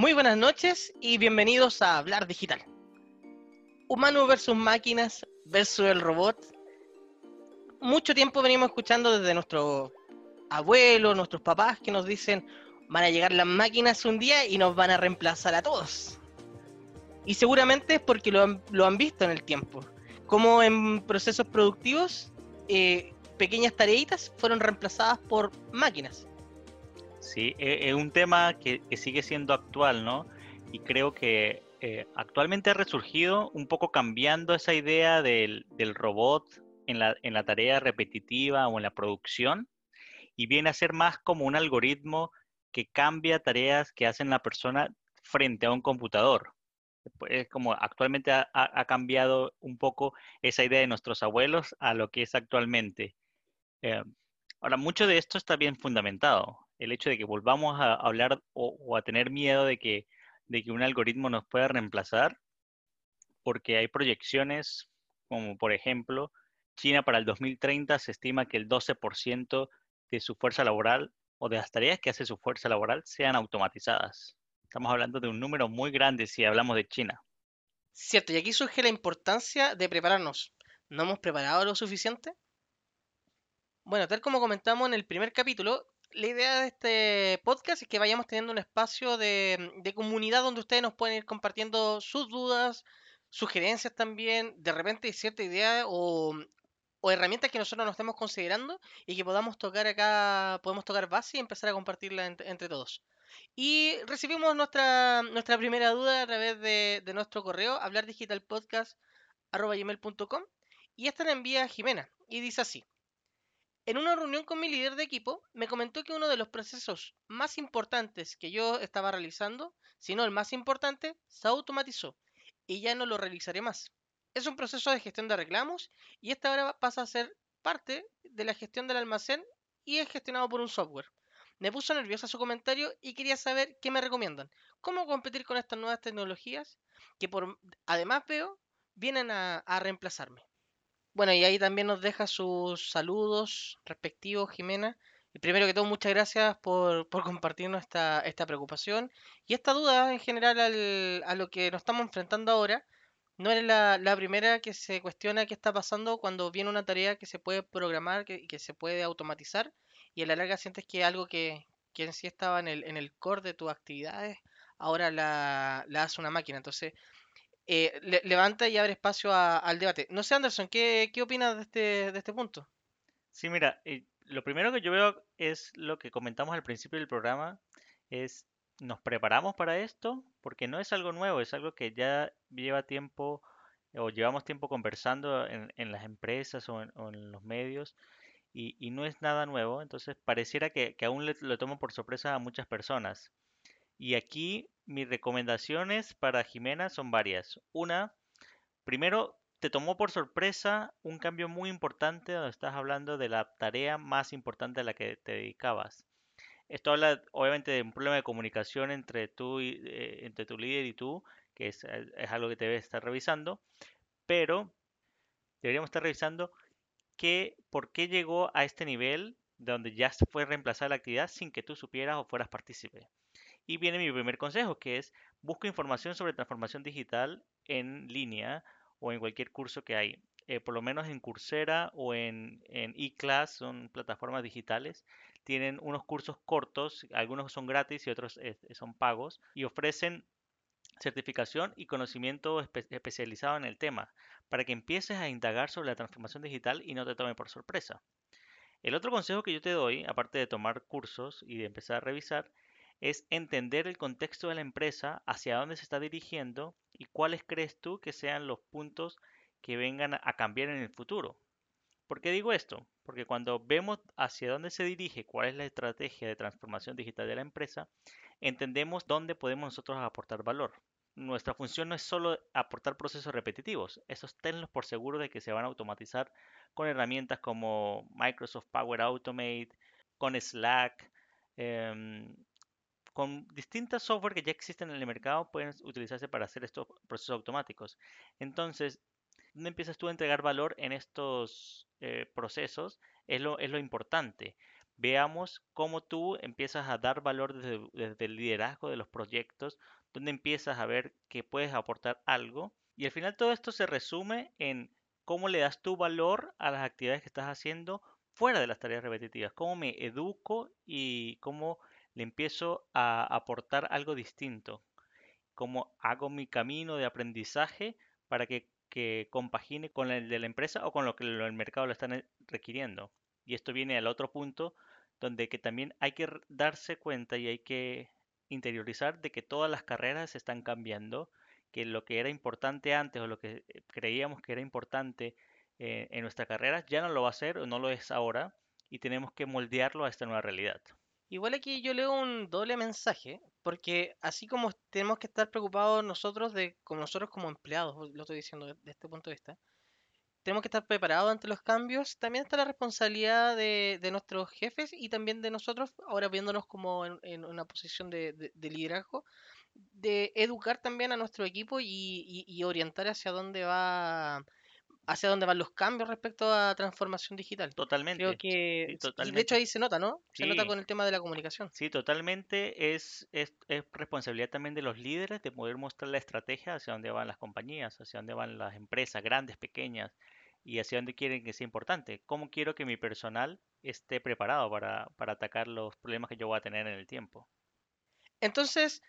Muy buenas noches y bienvenidos a Hablar Digital. Humano versus máquinas versus el robot. Mucho tiempo venimos escuchando desde nuestros abuelos, nuestros papás que nos dicen van a llegar las máquinas un día y nos van a reemplazar a todos. Y seguramente es porque lo han, visto en el tiempo. Como en procesos productivos, eh, pequeñas tareitas fueron reemplazadas por máquinas. Sí, e, es un tema que, sigue siendo actual, ¿no? Y creo que eh, actualmente ha resurgido un poco cambiando esa idea del, robot en la, en la, tarea repetitiva o en la producción y viene a ser más como un algoritmo que cambia tareas que hace la persona frente a un computador. Pues, es como actualmente ha, cambiado un poco esa idea de nuestros abuelos a lo que es actualmente. Eh, ahora, mucho de esto está bien fundamentado el hecho de que volvamos a hablar o, a tener miedo de que, de que un algoritmo nos pueda reemplazar, porque hay proyecciones como por ejemplo, China para el 2030 se estima que el 12% de su fuerza laboral o de las tareas que hace su fuerza laboral sean automatizadas. Estamos hablando de un número muy grande si hablamos de China. Cierto, y aquí surge la importancia de prepararnos. ¿No hemos preparado lo suficiente? Bueno, tal como comentamos en el primer capítulo, la idea de este podcast es que vayamos teniendo un espacio de, comunidad donde ustedes nos pueden ir compartiendo sus dudas, sugerencias también, de repente hay cierta idea o, herramientas que nosotros nos estemos considerando y que podamos tocar acá, podemos tocar base y empezar a compartirla entre, todos. Y recibimos nuestra, nuestra primera duda a través de, de nuestro correo, hablardigitalpodcast.com y esta la envía Jimena y dice así. En una reunión con mi líder de equipo, me comentó que uno de los procesos más importantes que yo estaba realizando, si no el más importante, se automatizó y ya no lo realizaré más. Es un proceso de gestión de reclamos y esta ahora pasa a ser parte de la gestión del almacén y es gestionado por un software. Me puso nerviosa su comentario y quería saber qué me recomiendan. ¿Cómo competir con estas nuevas tecnologías que por además veo vienen a reemplazarme? Bueno, y ahí también nos deja sus saludos respectivos, Jimena. Y primero que todo, muchas gracias por, por compartirnos esta, esta preocupación y esta duda en general al, a lo que nos estamos enfrentando ahora. No eres la, la, primera que se cuestiona qué está pasando cuando viene una tarea que se puede programar y que, se puede automatizar y a la larga sientes que algo que, que en sí estaba en el, en el core de tus actividades, ahora la, la hace una máquina. Entonces, eh, levanta y abre espacio al debate. No sé, Anderson, ¿qué, qué opinas de este, de este punto? Sí, mira, eh, lo primero que yo veo es lo que comentamos al principio del programa, es nos preparamos para esto, porque no es algo nuevo, es algo que ya lleva tiempo o llevamos tiempo conversando en, en las empresas o en, los medios y, no es nada nuevo, entonces pareciera que, que aún le, lo tomo por sorpresa a muchas personas. Y aquí mis recomendaciones para Jimena son varias. Una, primero, te tomó por sorpresa un cambio muy importante donde estás hablando de la tarea más importante a la que te dedicabas. Esto habla obviamente de un problema de comunicación entre tú y, eh, entre tu líder y tú, que es, eh, algo que te debes estar revisando, pero deberíamos estar revisando que, por qué llegó a este nivel donde ya fue reemplazar la actividad sin que tú supieras o fueras partícipe. Y viene mi primer consejo, que es busca información sobre transformación digital en línea o en cualquier curso que hay. Eh, por lo menos en Coursera o en, en eClass, son plataformas digitales, tienen unos cursos cortos, algunos son gratis y otros son pagos, y ofrecen certificación y conocimiento especializado en el tema, para que empieces a indagar sobre la transformación digital y no te tome por sorpresa. El otro consejo que yo te doy, aparte de tomar cursos y de empezar a revisar, es entender el contexto de la empresa, hacia dónde se está dirigiendo y cuáles crees tú que sean los puntos que vengan a cambiar en el futuro. ¿Por qué digo esto? Porque cuando vemos hacia dónde se dirige, cuál es la estrategia de transformación digital de la empresa, entendemos dónde podemos nosotros aportar valor. Nuestra función no es solo aportar procesos repetitivos, esos tenlos por seguro de que se van a automatizar con herramientas como Microsoft Power Automate, con Slack, em, con distintas software que ya existen en el mercado pueden utilizarse para hacer estos procesos automáticos. Entonces, ¿dónde empiezas tú a entregar valor en estos eh, procesos? Es lo, es lo importante. veamos cómo tú empiezas a dar valor desde, desde el liderazgo de los proyectos, donde empiezas a ver que puedes aportar algo. Y al final todo esto se resume en cómo le das tu valor a las actividades que estás haciendo fuera de las tareas repetitivas, cómo me educo y cómo le empiezo a aportar algo distinto, cómo hago mi camino de aprendizaje para que, compagine con el de la empresa o con lo que el mercado lo está requiriendo. Y esto viene al otro punto donde que también hay que darse cuenta y hay que interiorizar de que todas las carreras están cambiando, que lo que era importante antes o lo que eh, creíamos que era importante eh, en nuestra carrera ya no lo va a ser o no lo es ahora y tenemos que moldearlo a esta nueva realidad. Igual aquí yo leo un doble mensaje, porque así como tenemos que estar preocupados nosotros de, como nosotros como empleados, lo estoy diciendo desde este punto de vista, tenemos que estar preparados ante los cambios. También está la responsabilidad de, nuestros jefes y también de nosotros, ahora viéndonos como en, una posición de, liderazgo, de educar también a nuestro equipo y orientar hacia dónde va hacia dónde van los cambios respecto a transformación digital. Totalmente. Creo que, de hecho ahí se nota, ¿no? Se nota con el tema de la comunicación. Sí, totalmente. Es, es, es, responsabilidad también de los líderes de poder mostrar la estrategia hacia dónde van las compañías, hacia dónde van las empresas, grandes, pequeñas, y hacia dónde quieren que sea importante. ¿Cómo quiero que mi personal esté preparado para, para atacar los problemas que yo voy a tener en el tiempo? Entonces,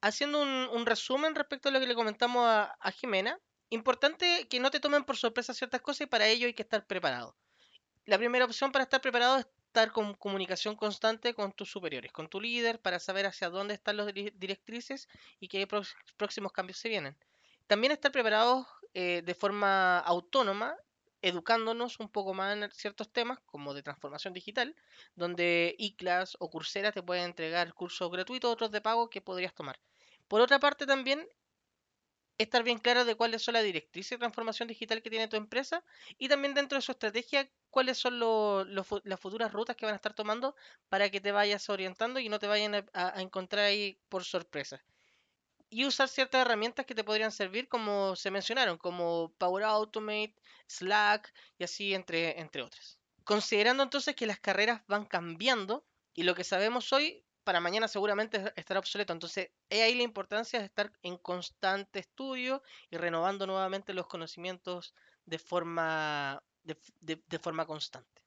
haciendo un, un resumen respecto a lo que le comentamos a, a Jimena, Importante que no te tomen por sorpresa ciertas cosas y para ello hay que estar preparado. La primera opción para estar preparado es estar con comunicación constante con tus superiores, con tu líder, para saber hacia dónde están las directrices y qué próximos cambios se vienen. También estar preparados eh, de forma autónoma, educándonos un poco más en ciertos temas, como de transformación digital, donde iClass o Coursera te pueden entregar cursos gratuitos, otros de pago que podrías tomar. Por otra parte, también estar bien claro de cuáles son las directrices de transformación digital que tiene tu empresa y también dentro de su estrategia cuáles son las futuras rutas que van a estar tomando para que te vayas orientando y no te vayan a, encontrar ahí por sorpresa. Y usar ciertas herramientas que te podrían servir, como se mencionaron, como Power Automate, Slack y así entre, entre otras. Considerando entonces que las carreras van cambiando y lo que sabemos hoy para mañana seguramente estará obsoleto. Entonces, es ahí la importancia de estar en constante estudio y renovando nuevamente los conocimientos de forma, de, forma constante.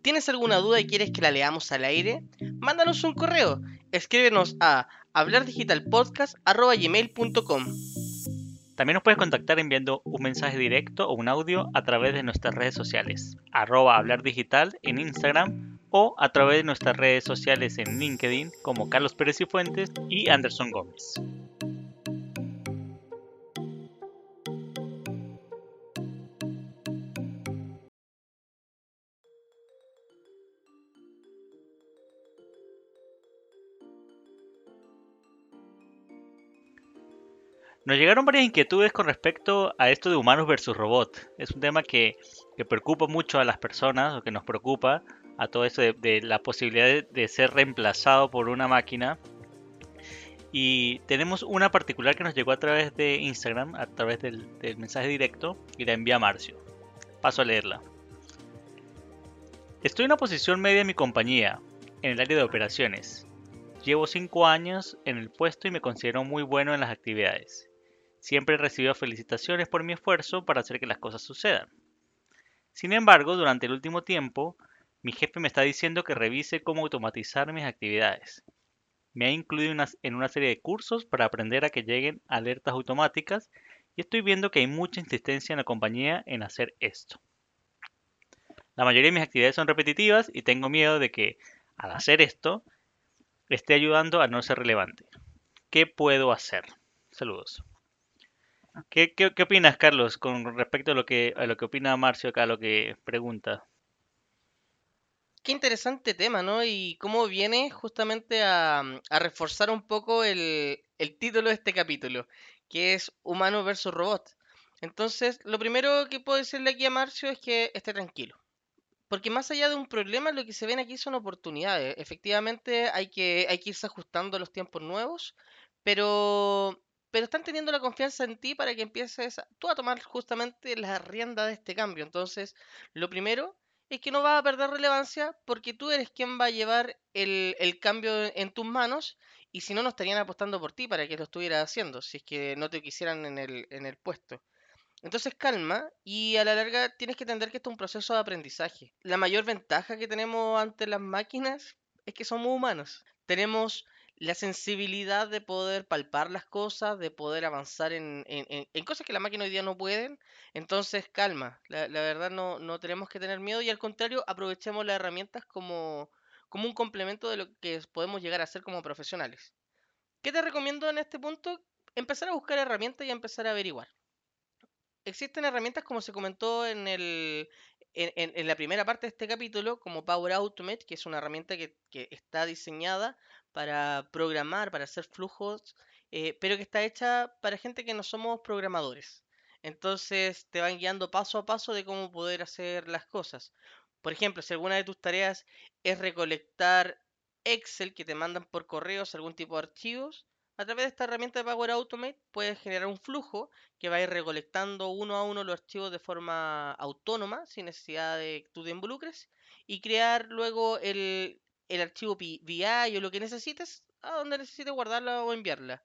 ¿Tienes alguna duda y quieres que la leamos al aire? Mándanos un correo. Escríbenos a hablardigitalpodcast.com. También nos puedes contactar enviando un mensaje directo o un audio a través de nuestras redes sociales, arroba hablar digital en Instagram o a través de nuestras redes sociales en LinkedIn como Carlos Pérez y Fuentes y Anderson Gómez. Nos llegaron varias inquietudes con respecto a esto de humanos versus robot. Es un tema que, preocupa mucho a las personas o que nos preocupa a todo esto de, la posibilidad de, ser reemplazado por una máquina. Y tenemos una particular que nos llegó a través de Instagram, a través del, mensaje directo, y la envía Marcio. Paso a leerla. Estoy en una posición media en mi compañía, en el área de operaciones. Llevo 5 años en el puesto y me considero muy bueno en las actividades. Siempre he recibido felicitaciones por mi esfuerzo para hacer que las cosas sucedan. Sin embargo, durante el último tiempo, mi jefe me está diciendo que revise cómo automatizar mis actividades. Me ha incluido en una serie de cursos para aprender a que lleguen alertas automáticas y estoy viendo que hay mucha insistencia en la compañía en hacer esto. La mayoría de mis actividades son repetitivas y tengo miedo de que, al hacer esto, esté ayudando a no ser relevante. ¿Qué puedo hacer? Saludos. ¿Qué, opinas, Carlos, con respecto a lo que, a lo que opina Marcio acá, a lo que pregunta? Qué interesante tema, ¿no? Y cómo viene justamente a, reforzar un poco el, título de este capítulo, que es Humano versus Robot. Entonces, lo primero que puedo decirle aquí a Marcio es que esté tranquilo. Porque más allá de un problema, lo que se ven aquí son oportunidades. Efectivamente, hay que, hay irse ajustando a los tiempos nuevos, pero pero están teniendo la confianza en ti para que empieces tú a tomar justamente la rienda de este cambio. Entonces, lo primero es que no va a perder relevancia porque tú eres quien va a llevar el, cambio en tus manos y si no, no estarían apostando por ti para que lo estuvieras haciendo, si es que no te quisieran en el, en el puesto. Entonces calma y a la larga tienes que entender que esto es un proceso de aprendizaje. La mayor ventaja que tenemos ante las máquinas es que somos humanos. Tenemos la sensibilidad de poder palpar las cosas, de poder avanzar en, cosas que la máquina hoy día no pueden. Entonces, calma, la, verdad no, no, tenemos que tener miedo y al contrario, aprovechemos las herramientas como, como un complemento de lo que podemos llegar a ser como profesionales. ¿Qué te recomiendo en este punto? Empezar a buscar herramientas y a empezar a averiguar. Existen herramientas como se comentó en el, en, la primera parte de este capítulo, como Power Automate, que es una herramienta que, está diseñada para programar, para hacer flujos, eh, pero que está hecha para gente que no somos programadores. Entonces te van guiando paso a paso de cómo poder hacer las cosas. Por ejemplo, si alguna de tus tareas es recolectar Excel que te mandan por correos algún tipo de archivos, a través de esta herramienta de Power Automate puedes generar un flujo que va a ir recolectando uno a uno los archivos de forma autónoma, sin necesidad de que tú te involucres, y crear luego el, archivo VI o lo que necesites a donde necesites guardarla o enviarla.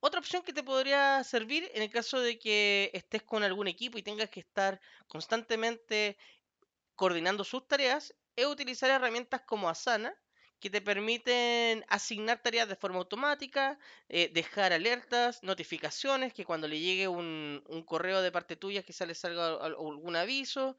Otra opción que te podría servir en el caso de que estés con algún equipo y tengas que estar constantemente coordinando sus tareas es utilizar herramientas como Asana, que te permiten asignar tareas de forma automática, eh, dejar alertas, notificaciones, que cuando le llegue un, correo de parte tuya que sale salga algún aviso,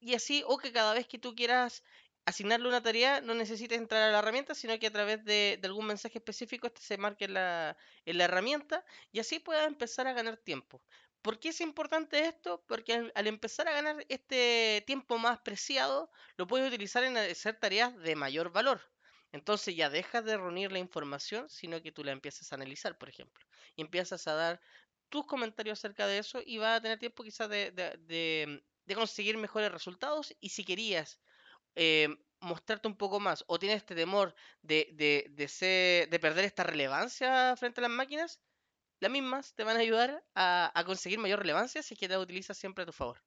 y así, o que cada vez que tú quieras asignarle una tarea no necesites entrar a la herramienta, sino que a través de, algún mensaje específico este se marque en la, en la herramienta y así puedas empezar a ganar tiempo. ¿Por qué es importante esto? Porque al, empezar a ganar este tiempo más preciado, lo puedes utilizar en hacer tareas de mayor valor. Entonces ya dejas de reunir la información, sino que tú la empiezas a analizar, por ejemplo. Y empiezas a dar tus comentarios acerca de eso y vas a tener tiempo quizás de, conseguir mejores resultados. Y si querías eh, mostrarte un poco más o tienes este temor de, de perder esta relevancia frente a las máquinas, las mismas te van a ayudar a, conseguir mayor relevancia si es que te utilizas siempre a tu favor.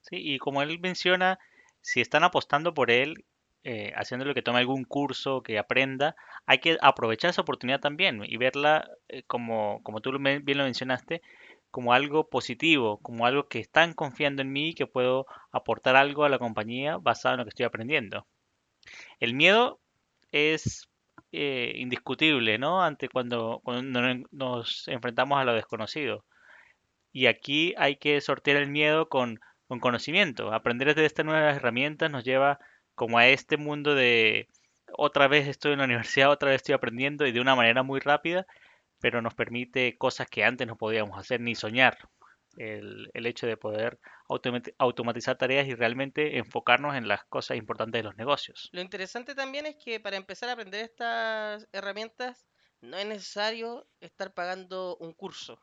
Sí, y como él menciona, si están apostando por él, eh, haciéndolo que tome algún curso, que aprenda, hay que aprovechar esa oportunidad también y verla eh, como, como tú bien lo mencionaste, como algo positivo, como algo que están confiando en mí y que puedo aportar algo a la compañía basado en lo que estoy aprendiendo. El miedo es eh, indiscutible, ¿no? Ante cuando, cuando nos enfrentamos a lo desconocido. Y aquí hay que sortear el miedo con, con conocimiento. Aprender de estas nuevas herramientas nos lleva como a este mundo de otra vez estoy en la universidad, otra vez estoy aprendiendo y de una manera muy rápida, pero nos permite cosas que antes no podíamos hacer ni soñar el, hecho de poder automatizar tareas y realmente enfocarnos en las cosas importantes de los negocios. Lo interesante también es que para empezar a aprender estas herramientas no es necesario estar pagando un curso.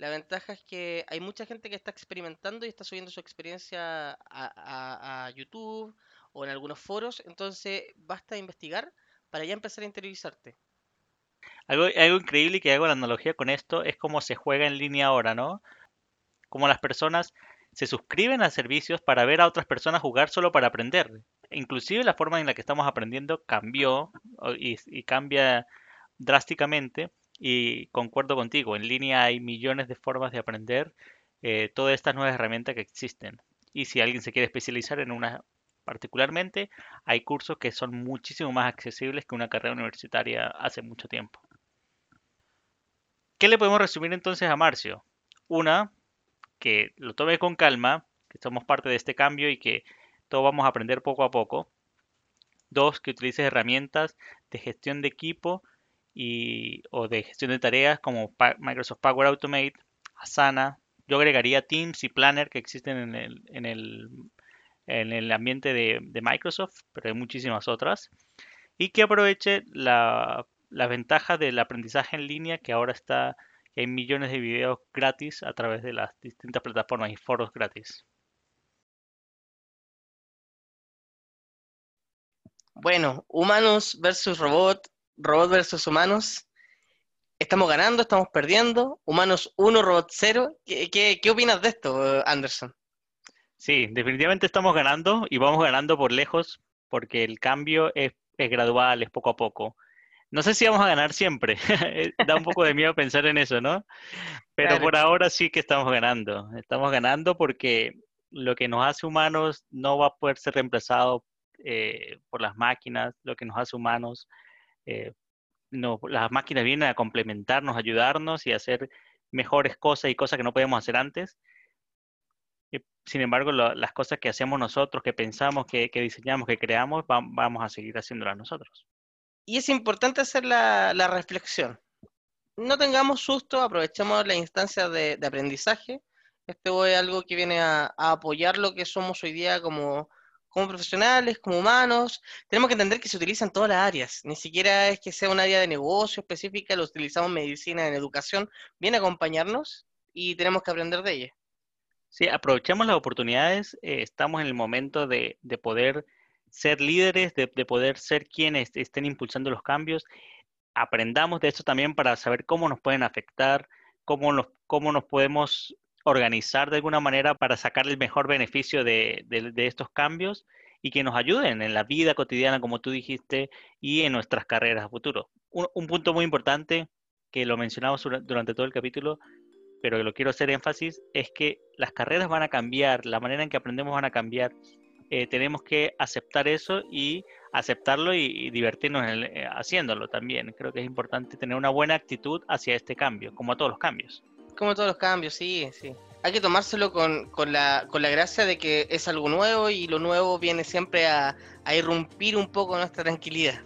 La ventaja es que hay mucha gente que está experimentando y está subiendo su experiencia a, YouTube o en algunos foros, entonces basta investigar para ya empezar a interiorizarte. Algo, algo increíble que hago la analogía con esto es cómo se juega en línea ahora, ¿no? Cómo las personas se suscriben a servicios para ver a otras personas jugar solo para aprender. Inclusive la forma en la que estamos aprendiendo cambió y, cambia drásticamente y concuerdo contigo, en línea hay millones de formas de aprender eh, todas estas nuevas herramientas que existen. Y si alguien se quiere especializar en una particularmente, hay cursos que son muchísimo más accesibles que una carrera universitaria hace mucho tiempo. ¿Qué le podemos resumir entonces a Marcio? Una, que lo tome con calma, que somos parte de este cambio y que todos vamos a aprender poco a poco. Dos, que utilices herramientas de gestión de equipo y, o de gestión de tareas como Microsoft Power Automate, Asana. Yo agregaría Teams y Planner que existen en el, en el, en el ambiente de, Microsoft, pero hay muchísimas otras. Y que aproveche la, la ventaja del aprendizaje en línea que ahora está hay millones de videos gratis a través de las distintas plataformas y foros gratis. Bueno, humanos versus robot, robot versus humanos. Estamos ganando, estamos perdiendo. Humanos 1, robot 0. ¿Qué, qué, opinas de esto, Anderson? Sí, definitivamente estamos ganando y vamos ganando por lejos porque el cambio es, es gradual, es poco a poco. No sé si vamos a ganar siempre, da un poco de miedo pensar en eso, ¿no? Pero por ahora sí que estamos ganando. Estamos ganando porque lo que nos hace humanos no va a poder ser reemplazado eh, por las máquinas, lo que nos hace humanos. Eh, no, las máquinas vienen a complementarnos, ayudarnos y hacer mejores cosas y cosas que no podemos hacer antes. Sin embargo, las cosas que hacemos nosotros, que pensamos, que, diseñamos, que creamos, vamos a seguir haciéndolas nosotros. Y es importante hacer la, reflexión. No tengamos susto, aprovechemos la instancia de, aprendizaje. Esto es algo que viene a, apoyar lo que somos hoy día como, como profesionales, como humanos. Tenemos que entender que se utiliza en todas las áreas. Ni siquiera es que sea un área de negocio específica, lo utilizamos en medicina, en educación. Viene a acompañarnos y tenemos que aprender de ella. Sí, aprovechemos las oportunidades. Eh, estamos en el momento de, poder ser líderes, de, poder ser quienes estén impulsando los cambios. Aprendamos de esto también para saber cómo nos pueden afectar, cómo nos, cómo nos podemos organizar de alguna manera para sacar el mejor beneficio de, estos cambios y que nos ayuden en la vida cotidiana, como tú dijiste, y en nuestras carreras a futuro. Un punto muy importante que lo mencionamos durante todo el capítulo pero lo quiero hacer énfasis, es que las carreras van a cambiar, la manera en que aprendemos van a cambiar. Eh, tenemos que aceptar eso y aceptarlo y, divertirnos eh, haciéndolo también. Creo que es importante tener una buena actitud hacia este cambio, como a todos los cambios. Como todos los cambios, sí, sí. Hay que tomárselo con, la, con la gracia de que es algo nuevo y lo nuevo viene siempre a, a irrumpir un poco nuestra tranquilidad.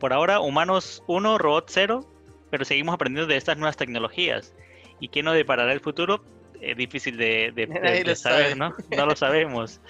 Por ahora, humanos 1, robot 0, pero seguimos aprendiendo de estas nuevas tecnologías ¿Y qué nos deparará el futuro? Es difícil de, saber, ¿no? No lo sabemos.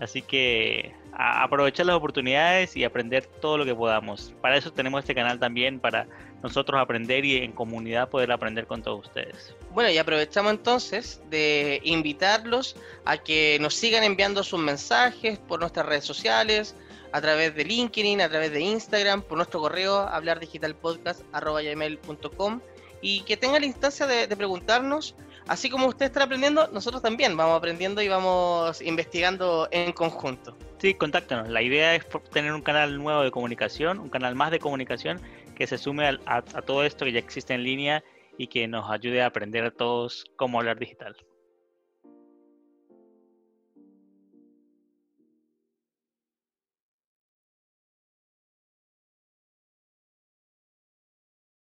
Así que aprovechar las oportunidades y aprender todo lo que podamos. Para eso tenemos este canal también, para nosotros aprender y en comunidad poder aprender con todos ustedes. Bueno, y aprovechamos entonces de invitarlos a que nos sigan enviando sus mensajes por nuestras redes sociales, a través de LinkedIn, a través de Instagram, por nuestro correo hablardigitalpodcast.com y que tenga la instancia de, preguntarnos, así como usted está aprendiendo, nosotros también vamos aprendiendo y vamos investigando en conjunto. Sí, contáctanos. La idea es tener un canal nuevo de comunicación, un canal más de comunicación que se sume a, a todo esto que ya existe en línea y que nos ayude a aprender a todos cómo hablar digital.